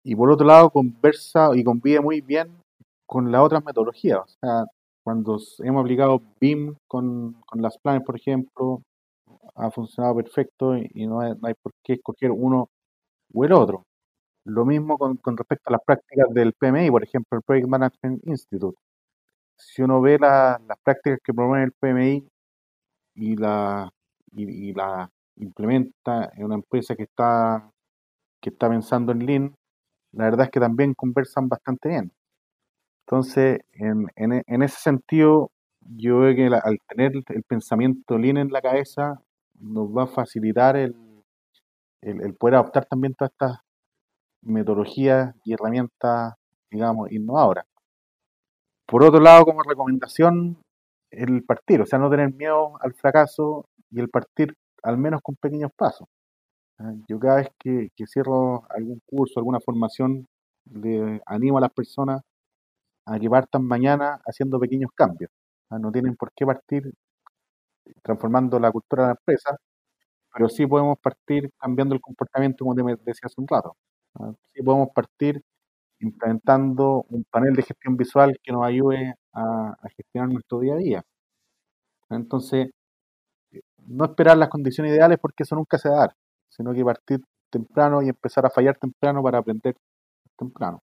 Y por otro lado, conversa y convive muy bien con las otras metodologías. O sea, cuando hemos aplicado BIM con, con las planes, por ejemplo, ha funcionado perfecto y, no, hay, por qué escoger uno u el otro. Lo mismo con, con respecto a las prácticas del PMI, por ejemplo, el Project Management Institute. Si uno ve las prácticas que promueve el PMI y la, y, la implementa en una empresa que está, que está pensando en Lean, la verdad es que también conversan bastante bien. Entonces, en, en, ese sentido, yo veo que al tener el pensamiento Lean en la cabeza, nos va a facilitar el, el, poder adoptar también todas estas metodologías y herramientas, digamos, innovadoras. Por otro lado, como recomendación, el partir, o sea, no tener miedo al fracaso y el partir al menos con pequeños pasos. Yo cada vez que, que cierro algún curso, alguna formación, le animo a las personas a que partan mañana haciendo pequeños cambios. Ah, no tienen por qué partir transformando la cultura de la empresa, pero sí podemos partir cambiando el comportamiento, como te decía hace un rato. Sí podemos partir implementando un panel de gestión visual que nos ayude a, gestionar nuestro día a día. Entonces, no esperar las condiciones ideales porque eso nunca se va a dar, sino que partir temprano y empezar a fallar temprano para aprender temprano.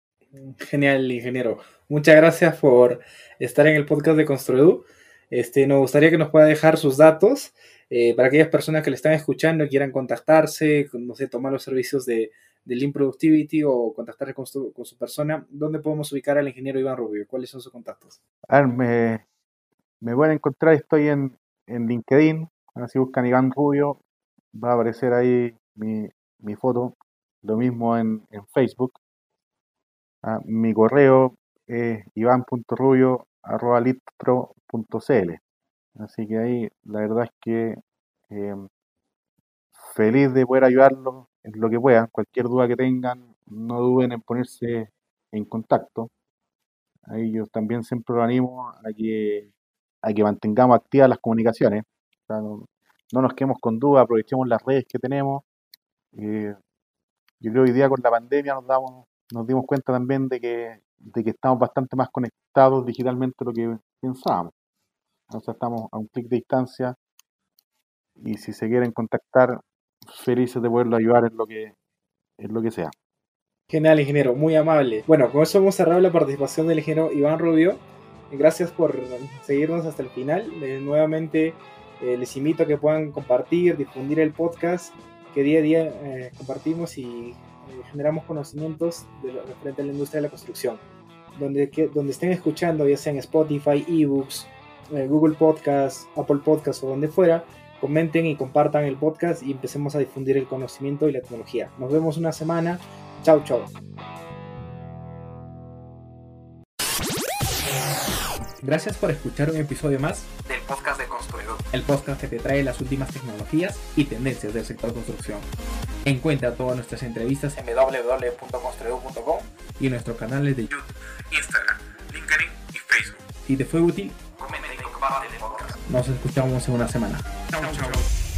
Genial, ingeniero. Muchas gracias por estar en el podcast de Construedu. Este, nos gustaría que nos pueda dejar sus datos eh, para aquellas personas que le están escuchando y quieran contactarse, no sé, tomar los servicios de, de Lean Productivity o contactarse con su, persona. ¿Dónde podemos ubicar al ingeniero Iván Rubio? ¿Cuáles son sus contactos? A me, me pueden encontrar, estoy en, en LinkedIn, si buscan Iván Rubio, va a aparecer ahí mi, mi foto, lo mismo en, en Facebook. Ah, mi correo es iván.rubio arroba litpro.cl. Así que ahí la verdad es que eh, feliz de poder ayudarlos en lo que puedan. Cualquier duda que tengan, no duden en ponerse en contacto. Ahí yo también siempre lo animo a que, a que mantengamos activas las comunicaciones. no, nos quedemos con dudas, aprovechemos las redes que tenemos. Eh, yo creo que hoy día con la pandemia nos damos, nos dimos cuenta también de que de que estamos bastante más conectados digitalmente de lo que pensábamos. Sea, estamos a un clic de distancia y si se quieren contactar, felices de poderlo ayudar en lo que, en lo que sea. Genial, ingeniero, muy amable. Bueno, con eso hemos cerrado la participación del ingeniero Iván Rubio. Gracias por seguirnos hasta el final. Eh, nuevamente eh, les invito a que puedan compartir, difundir el podcast que día a día eh, compartimos y generamos conocimientos de referente a la industria de la construcción. Donde, que, donde estén escuchando, ya sea en Spotify, eBooks, eh, Google Podcast, Apple Podcast o donde fuera, comenten y compartan el podcast y empecemos a difundir el conocimiento y la tecnología. Nos vemos una semana. Chao, chao. Gracias por escuchar un episodio más del podcast de Construidor, el podcast que te trae las últimas tecnologías y tendencias del sector construcción. Encuentra todas nuestras entrevistas en www.construido.com y en nuestros canales de YouTube, Instagram, LinkedIn y Facebook. Si te fue útil, comenta y comparte el podcast. Nos escuchamos en una semana. Chao, chao.